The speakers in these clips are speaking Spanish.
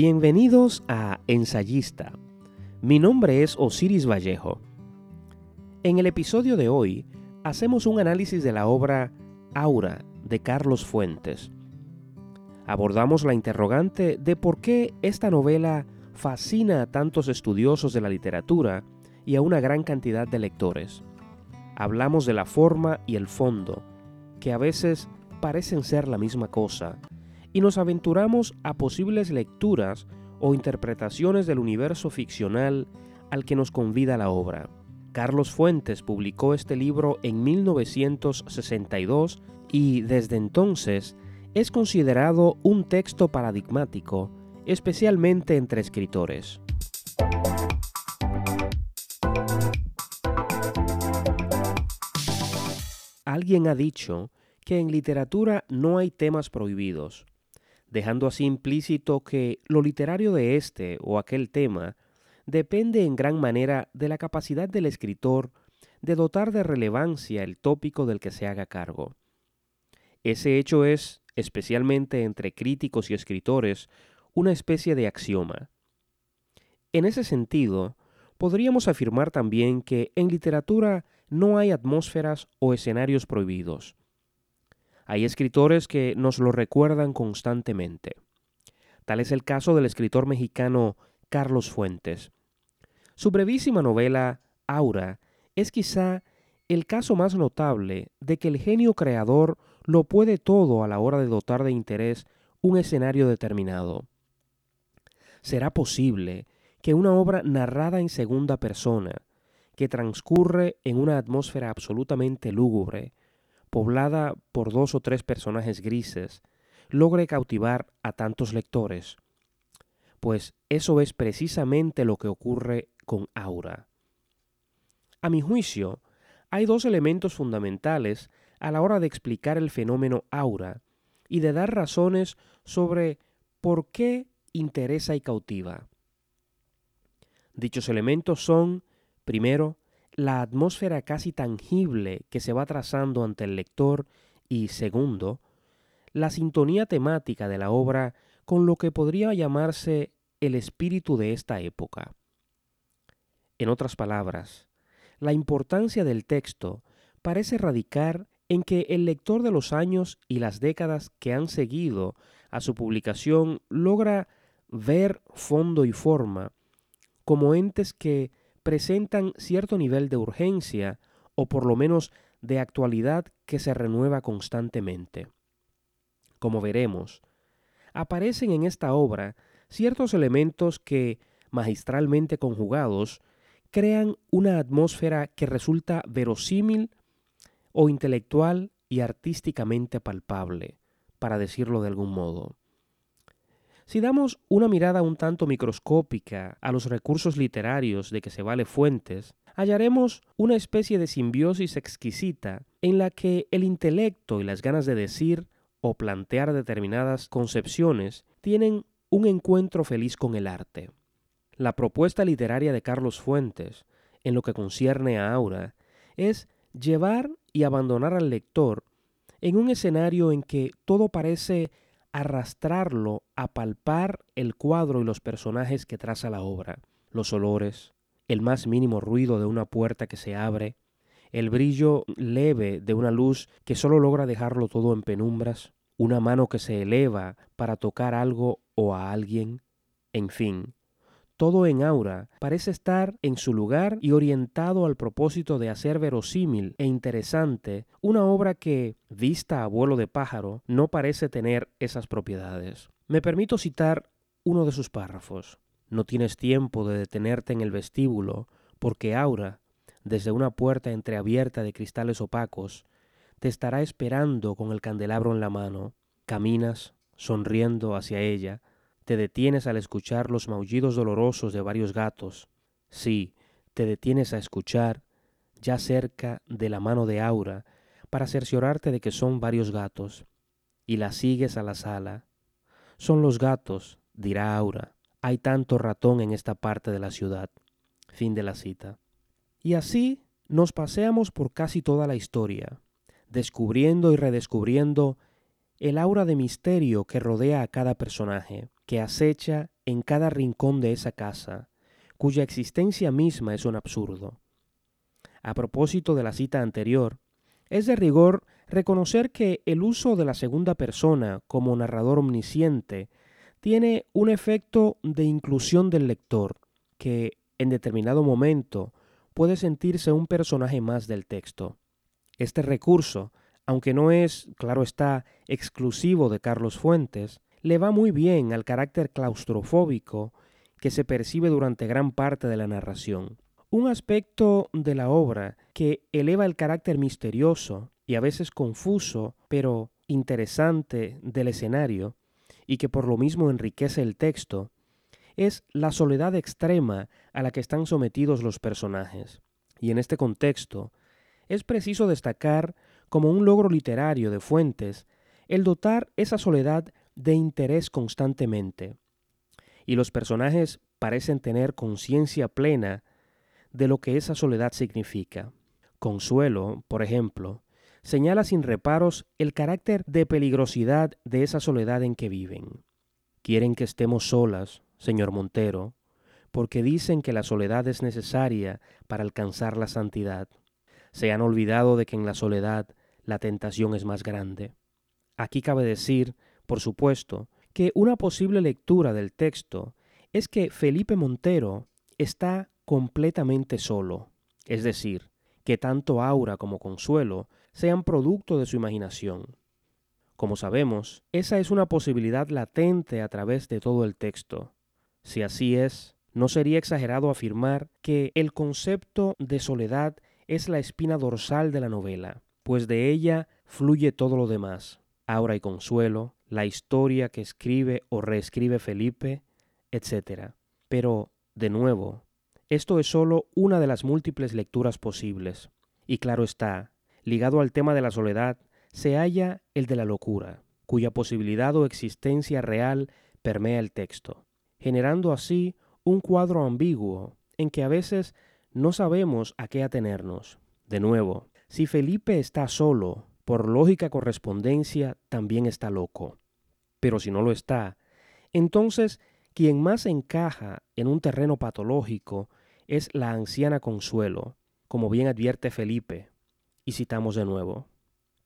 Bienvenidos a Ensayista. Mi nombre es Osiris Vallejo. En el episodio de hoy hacemos un análisis de la obra Aura de Carlos Fuentes. Abordamos la interrogante de por qué esta novela fascina a tantos estudiosos de la literatura y a una gran cantidad de lectores. Hablamos de la forma y el fondo, que a veces parecen ser la misma cosa, y nos aventuramos a posibles lecturas o interpretaciones del universo ficcional al que nos convida la obra. Carlos Fuentes publicó este libro en 1962 y desde entonces es considerado un texto paradigmático, especialmente entre escritores. Alguien ha dicho que en literatura no hay temas prohibidos, dejando así implícito que lo literario de este o aquel tema depende en gran manera de la capacidad del escritor de dotar de relevancia el tópico del que se haga cargo. Ese hecho es, especialmente entre críticos y escritores, una especie de axioma. En ese sentido, podríamos afirmar también que en literatura no hay atmósferas o escenarios prohibidos. Hay escritores que nos lo recuerdan constantemente. Tal es el caso del escritor mexicano Carlos Fuentes. Su brevísima novela Aura es quizá el caso más notable de que el genio creador lo puede todo a la hora de dotar de interés un escenario determinado. ¿Será posible que una obra narrada en segunda persona, que transcurre en una atmósfera absolutamente lúgubre, poblada por dos o tres personajes grises, logre cautivar a tantos lectores? Pues eso es precisamente lo que ocurre con Aura. A mi juicio, hay dos elementos fundamentales a la hora de explicar el fenómeno aura y de dar razones sobre por qué interesa y cautiva. Dichos elementos son, primero, la atmósfera casi tangible que se va trazando ante el lector y segundo, la sintonía temática de la obra con lo que podría llamarse el espíritu de esta época. En otras palabras, la importancia del texto parece radicar en que el lector de los años y las décadas que han seguido a su publicación logra ver fondo y forma como entes que presentan cierto nivel de urgencia o por lo menos de actualidad que se renueva constantemente. Como veremos, aparecen en esta obra ciertos elementos que, magistralmente conjugados, crean una atmósfera que resulta verosímil o intelectual y artísticamente palpable, para decirlo de algún modo. Si damos una mirada un tanto microscópica a los recursos literarios de que se vale Fuentes, hallaremos una especie de simbiosis exquisita en la que el intelecto y las ganas de decir o plantear determinadas concepciones tienen un encuentro feliz con el arte. La propuesta literaria de Carlos Fuentes, en lo que concierne a Aura, es llevar y abandonar al lector en un escenario en que todo parece arrastrarlo a palpar el cuadro y los personajes que traza la obra, los olores, el más mínimo ruido de una puerta que se abre, el brillo leve de una luz que solo logra dejarlo todo en penumbras, una mano que se eleva para tocar algo o a alguien, en fin, todo en aura, parece estar en su lugar y orientado al propósito de hacer verosímil e interesante una obra que, vista a vuelo de pájaro, no parece tener esas propiedades. Me permito citar uno de sus párrafos. No tienes tiempo de detenerte en el vestíbulo, porque Aura, desde una puerta entreabierta de cristales opacos, te estará esperando con el candelabro en la mano. Caminas, sonriendo hacia ella, te detienes al escuchar los maullidos dolorosos de varios gatos. Sí, te detienes a escuchar, ya cerca de la mano de Aura, para cerciorarte de que son varios gatos, y la sigues a la sala. Son los gatos, dirá Aura. Hay tanto ratón en esta parte de la ciudad. Fin de la cita. Y así nos paseamos por casi toda la historia, descubriendo y redescubriendo el aura de misterio que rodea a cada personaje, que acecha en cada rincón de esa casa, cuya existencia misma es un absurdo. A propósito de la cita anterior, es de rigor reconocer que el uso de la segunda persona como narrador omnisciente tiene un efecto de inclusión del lector, que en determinado momento puede sentirse un personaje más del texto. Este recurso, aunque no es, claro está, exclusivo de Carlos Fuentes, le va muy bien al carácter claustrofóbico que se percibe durante gran parte de la narración. Un aspecto de la obra que eleva el carácter misterioso y a veces confuso, pero interesante del escenario, y que por lo mismo enriquece el texto, es la soledad extrema a la que están sometidos los personajes. Y en este contexto, es preciso destacar como un logro literario de Fuentes el dotar esa soledad de interés constantemente. Y los personajes parecen tener conciencia plena de lo que esa soledad significa. Consuelo, por ejemplo, señala sin reparos el carácter de peligrosidad de esa soledad en que viven. Quieren que estemos solas, señor Montero, porque dicen que la soledad es necesaria para alcanzar la santidad. Se han olvidado de que en la soledad la tentación es más grande. Aquí cabe decir, por supuesto, que una posible lectura del texto es que Felipe Montero está completamente solo, es decir, que tanto Aura como Consuelo sean producto de su imaginación. Como sabemos, esa es una posibilidad latente a través de todo el texto. Si así es, no sería exagerado afirmar que el concepto de soledad es la espina dorsal de la novela, pues de ella fluye todo lo demás. Aura y consuelo, la historia que escribe o reescribe Felipe, etc. Pero, de nuevo, esto es sólo una de las múltiples lecturas posibles. Y claro está, ligado al tema de la soledad, se halla el de la locura, cuya posibilidad o existencia real permea el texto, generando así un cuadro ambiguo en que a veces no sabemos a qué atenernos. De nuevo, si Felipe está solo, por lógica correspondencia también está loco. Pero si no lo está, entonces quien más encaja en un terreno patológico es la anciana Consuelo, como bien advierte Felipe. Y citamos de nuevo,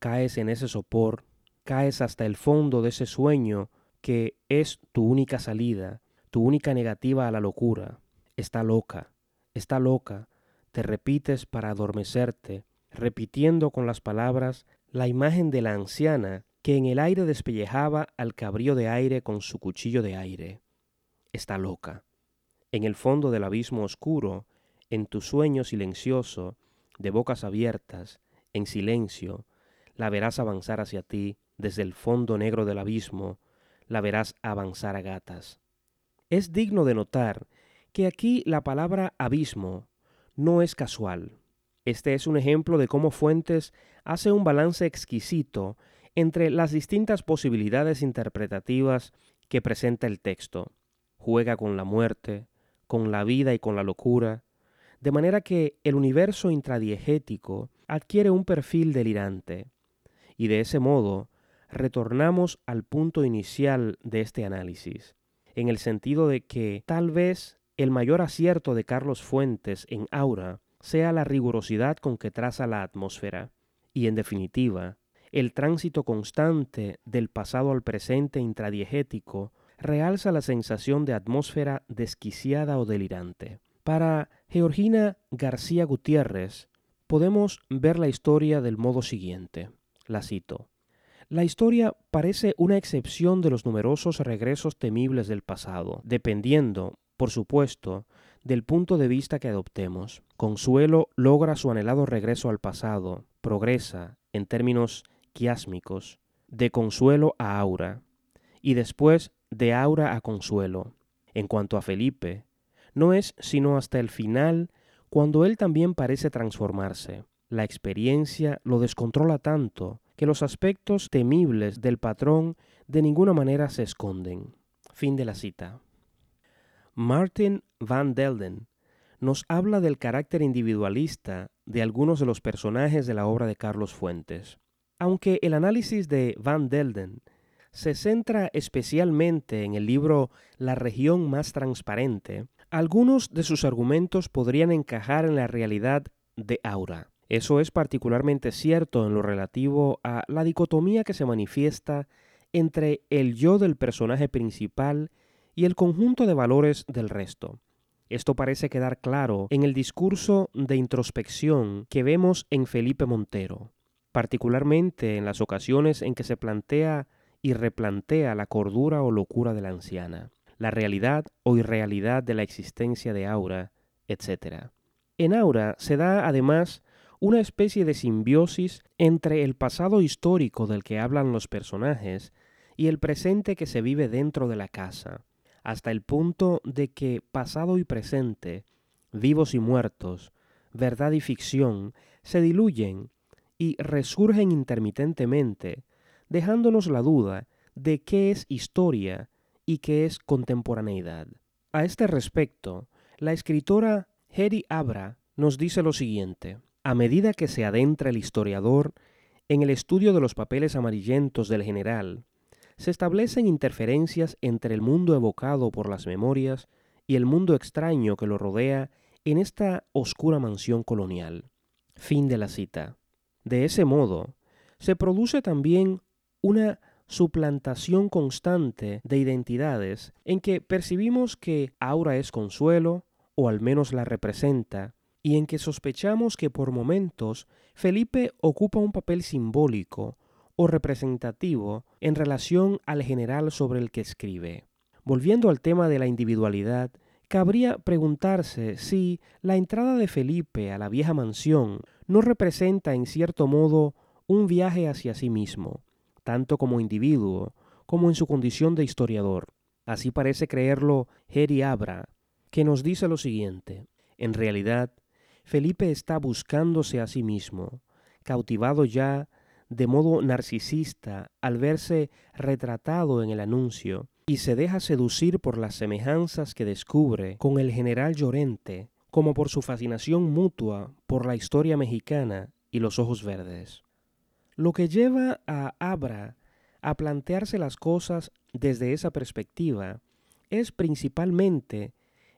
caes en ese sopor, caes hasta el fondo de ese sueño que es tu única salida, tu única negativa a la locura. Está loca, está loca, te repites para adormecerte, repitiendo con las palabras la imagen de la anciana que en el aire despellejaba al cabrío de aire con su cuchillo de aire. Está loca. En el fondo del abismo oscuro, en tu sueño silencioso, de bocas abiertas, en silencio, la verás avanzar hacia ti desde el fondo negro del abismo, la verás avanzar a gatas. Es digno de notar que aquí la palabra abismo no es casual. Este es un ejemplo de cómo Fuentes hace un balance exquisito entre las distintas posibilidades interpretativas que presenta el texto. Juega con la muerte, con la vida y con la locura, de manera que el universo intradiegético adquiere un perfil delirante, y de ese modo retornamos al punto inicial de este análisis en el sentido de que tal vez el mayor acierto de Carlos Fuentes en Aura sea la rigurosidad con que traza la atmósfera, y en definitiva, el tránsito constante del pasado al presente intradiegético realza la sensación de atmósfera desquiciada o delirante. Para Georgina García Gutiérrez, podemos ver la historia del modo siguiente. La cito. La historia parece una excepción de los numerosos regresos temibles del pasado, dependiendo, por supuesto, del punto de vista que adoptemos. Consuelo logra su anhelado regreso al pasado, progresa, en términos quiásmicos, de consuelo a aura, y después de aura a consuelo. En cuanto a Felipe, no es sino hasta el final cuando él también parece transformarse. La experiencia lo descontrola tanto que los aspectos temibles del patrón de ninguna manera se esconden. Fin de la cita. Martin van Delden nos habla del carácter individualista de algunos de los personajes de la obra de Carlos Fuentes. Aunque el análisis de Van Delden se centra especialmente en el libro La región más transparente, algunos de sus argumentos podrían encajar en la realidad de Aura. Eso es particularmente cierto en lo relativo a la dicotomía que se manifiesta entre el yo del personaje principal y el conjunto de valores del resto. Esto parece quedar claro en el discurso de introspección que vemos en Felipe Montero, particularmente en las ocasiones en que se plantea y replantea la cordura o locura de la anciana, la realidad o irrealidad de la existencia de Aura, etc. En Aura se da además una especie de simbiosis entre el pasado histórico del que hablan los personajes y el presente que se vive dentro de la casa, hasta el punto de que pasado y presente, vivos y muertos, verdad y ficción, se diluyen y resurgen intermitentemente dejándonos la duda de qué es historia y qué es contemporaneidad. A este respecto, la escritora Hedy Abra nos dice lo siguiente. A medida que se adentra el historiador en el estudio de los papeles amarillentos del general, se establecen interferencias entre el mundo evocado por las memorias y el mundo extraño que lo rodea en esta oscura mansión colonial. Fin de la cita. De ese modo, se produce también una suplantación constante de identidades en que percibimos que Aura es consuelo, o al menos la representa, y en que sospechamos que por momentos Felipe ocupa un papel simbólico o representativo en relación al general sobre el que escribe. Volviendo al tema de la individualidad, cabría preguntarse si la entrada de Felipe a la vieja mansión no representa en cierto modo un viaje hacia sí mismo, tanto como individuo como en su condición de historiador. Así parece creerlo Heri Abra, que nos dice lo siguiente. En realidad, Felipe está buscándose a sí mismo, cautivado ya de modo narcisista al verse retratado en el anuncio, y se deja seducir por las semejanzas que descubre con el general Llorente, como por su fascinación mutua por la historia mexicana y los ojos verdes. Lo que lleva a Abra a plantearse las cosas desde esa perspectiva es principalmente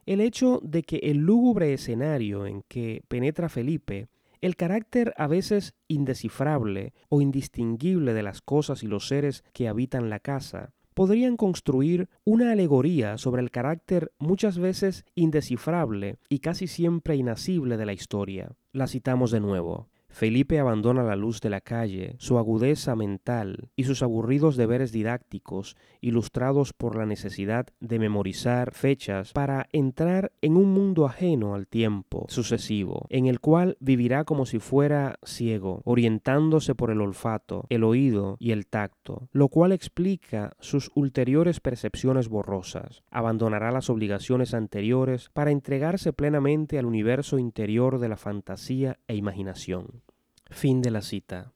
el hecho de que el lúgubre escenario en que penetra Felipe, el carácter a veces indescifrable o indistinguible de las cosas y los seres que habitan la casa, podrían construir una alegoría sobre el carácter muchas veces indescifrable y casi siempre inasible de la historia. La citamos de nuevo. Felipe abandona la luz de la calle, su agudeza mental y sus aburridos deberes didácticos, ilustrados por la necesidad de memorizar fechas para entrar en un mundo ajeno al tiempo sucesivo, en el cual vivirá como si fuera ciego, orientándose por el olfato, el oído y el tacto, lo cual explica sus ulteriores percepciones borrosas. Abandonará las obligaciones anteriores para entregarse plenamente al universo interior de la fantasía e imaginación. Fin de la cita.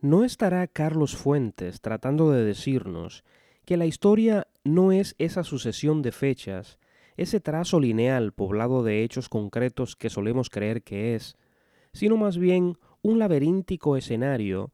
¿No estará Carlos Fuentes tratando de decirnos que la historia no es esa sucesión de fechas, ese trazo lineal poblado de hechos concretos que solemos creer que es, sino más bien un laberíntico escenario,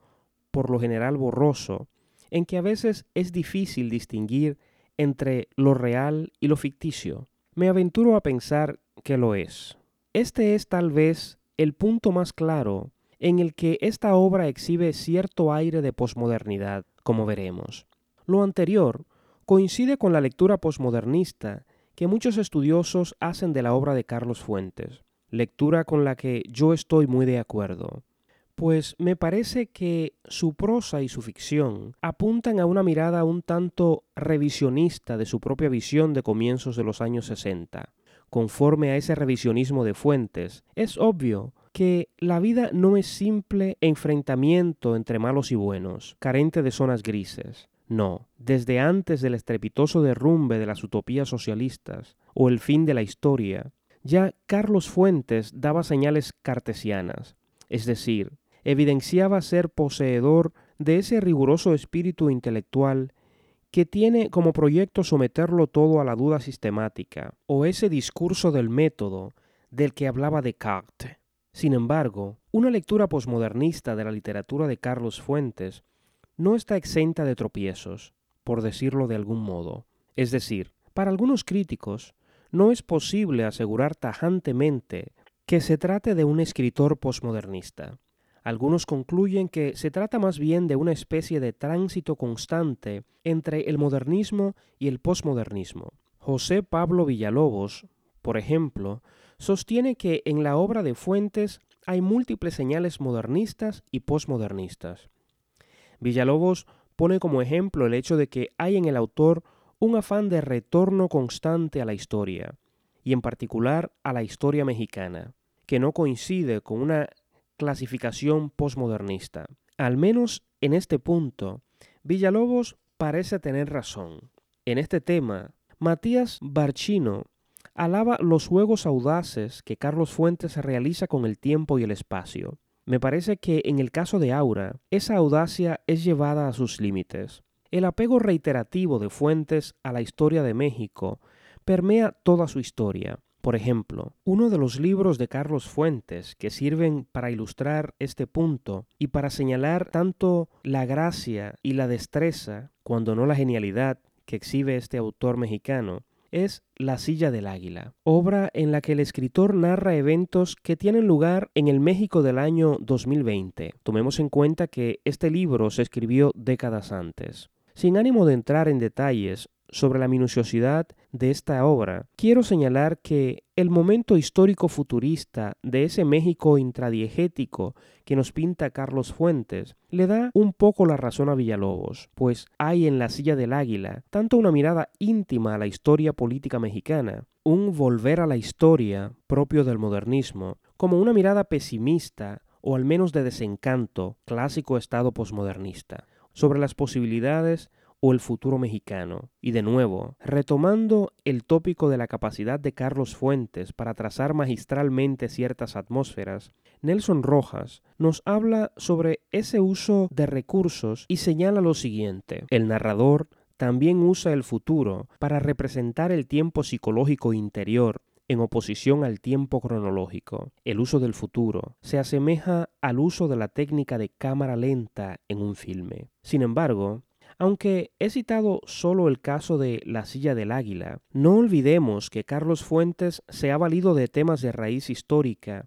por lo general borroso, en que a veces es difícil distinguir entre lo real y lo ficticio? Me aventuro a pensar que lo es. Este es tal vez el punto más claro en el que esta obra exhibe cierto aire de posmodernidad, como veremos. Lo anterior coincide con la lectura posmodernista que muchos estudiosos hacen de la obra de Carlos Fuentes, lectura con la que yo estoy muy de acuerdo, pues me parece que su prosa y su ficción apuntan a una mirada un tanto revisionista de su propia visión de comienzos de los años 60. Conforme a ese revisionismo de Fuentes, es obvio que la vida no es simple enfrentamiento entre malos y buenos, carente de zonas grises. No, desde antes del estrepitoso derrumbe de las utopías socialistas o el fin de la historia, ya Carlos Fuentes daba señales cartesianas, es decir, evidenciaba ser poseedor de ese riguroso espíritu intelectual que tiene como proyecto someterlo todo a la duda sistemática, o ese discurso del método del que hablaba Descartes. Sin embargo, una lectura posmodernista de la literatura de Carlos Fuentes no está exenta de tropiezos, por decirlo de algún modo. Es decir, para algunos críticos, no es posible asegurar tajantemente que se trate de un escritor posmodernista. Algunos concluyen que se trata más bien de una especie de tránsito constante entre el modernismo y el posmodernismo. José Pablo Villalobos, por ejemplo, sostiene que en la obra de Fuentes hay múltiples señales modernistas y posmodernistas. Villalobos pone como ejemplo el hecho de que hay en el autor un afán de retorno constante a la historia, y en particular a la historia mexicana, que no coincide con una clasificación posmodernista. Al menos en este punto, Villalobos parece tener razón. En este tema, Matías Barchino alaba los juegos audaces que Carlos Fuentes realiza con el tiempo y el espacio. Me parece que en el caso de Aura, esa audacia es llevada a sus límites. El apego reiterativo de Fuentes a la historia de México permea toda su historia. Por ejemplo, uno de los libros de Carlos Fuentes que sirven para ilustrar este punto y para señalar tanto la gracia y la destreza, cuando no la genialidad, que exhibe este autor mexicano, es La silla del águila, obra en la que el escritor narra eventos que tienen lugar en el México del año 2020. Tomemos en cuenta que este libro se escribió décadas antes. Sin ánimo de entrar en detalles sobre la minuciosidad de esta obra, quiero señalar que el momento histórico futurista de ese México intradiegético que nos pinta Carlos Fuentes le da un poco la razón a Villalobos, pues hay en la silla del águila tanto una mirada íntima a la historia política mexicana, un volver a la historia propio del modernismo, como una mirada pesimista o al menos de desencanto clásico estado posmodernista sobre las posibilidades o el futuro mexicano. Y de nuevo, retomando el tópico de la capacidad de Carlos Fuentes para trazar magistralmente ciertas atmósferas, Nelson Rojas nos habla sobre ese uso de recursos y señala lo siguiente. El narrador también usa el futuro para representar el tiempo psicológico interior en oposición al tiempo cronológico. El uso del futuro se asemeja al uso de la técnica de cámara lenta en un filme. Sin embargo, aunque he citado solo el caso de La silla del águila, no olvidemos que Carlos Fuentes se ha valido de temas de raíz histórica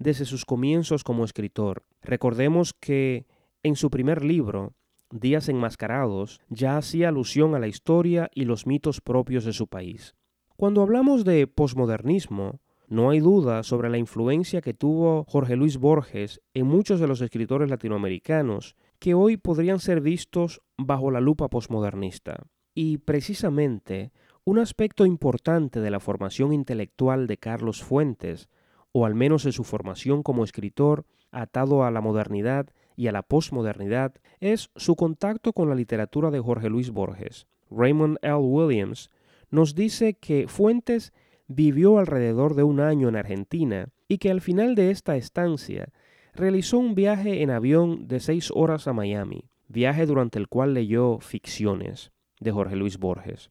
desde sus comienzos como escritor. Recordemos que en su primer libro, Días enmascarados, ya hacía alusión a la historia y los mitos propios de su país. Cuando hablamos de posmodernismo, no hay duda sobre la influencia que tuvo Jorge Luis Borges en muchos de los escritores latinoamericanos que hoy podrían ser vistos bajo la lupa posmodernista. Y precisamente un aspecto importante de la formación intelectual de Carlos Fuentes, o al menos de su formación como escritor atado a la modernidad y a la posmodernidad, es su contacto con la literatura de Jorge Luis Borges. Raymond L. Williams nos dice que Fuentes vivió alrededor de un año en Argentina y que al final de esta estancia realizó un viaje en avión de seis horas a Miami, viaje durante el cual leyó ficciones de Jorge Luis Borges.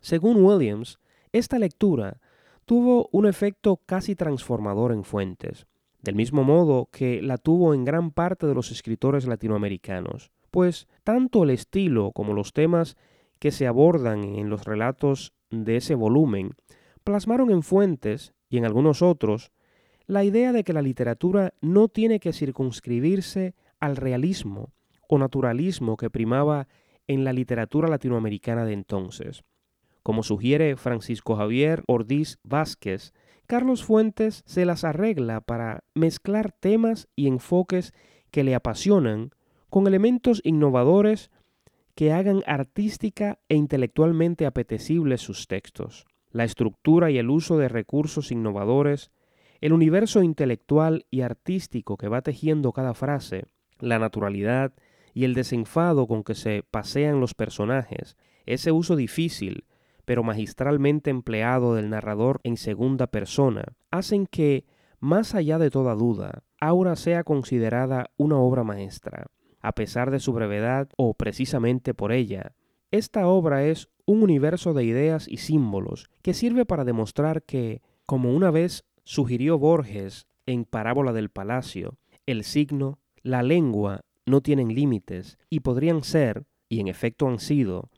Según Williams, esta lectura tuvo un efecto casi transformador en Fuentes, del mismo modo que la tuvo en gran parte de los escritores latinoamericanos, pues tanto el estilo como los temas que se abordan en los relatos de ese volumen plasmaron en Fuentes y en algunos otros la idea de que la literatura no tiene que circunscribirse al realismo o naturalismo que primaba en la literatura latinoamericana de entonces. Como sugiere Francisco Javier Ordiz Vázquez, Carlos Fuentes se las arregla para mezclar temas y enfoques que le apasionan con elementos innovadores que hagan artística e intelectualmente apetecibles sus textos. La estructura y el uso de recursos innovadores, el universo intelectual y artístico que va tejiendo cada frase, la naturalidad y el desenfado con que se pasean los personajes, ese uso difícil, pero magistralmente empleado del narrador en segunda persona, hacen que, más allá de toda duda, Aura sea considerada una obra maestra a pesar de su brevedad o precisamente por ella. Esta obra es un universo de ideas y símbolos que sirve para demostrar que, como una vez sugirió Borges en Parábola del Palacio, el signo, la lengua no tienen límites y podrían ser, y en efecto han sido,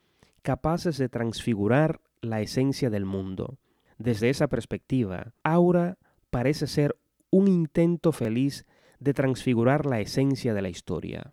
capaces de transfigurar la esencia del mundo. Desde esa perspectiva, Aura parece ser un intento feliz de transfigurar la esencia de la historia.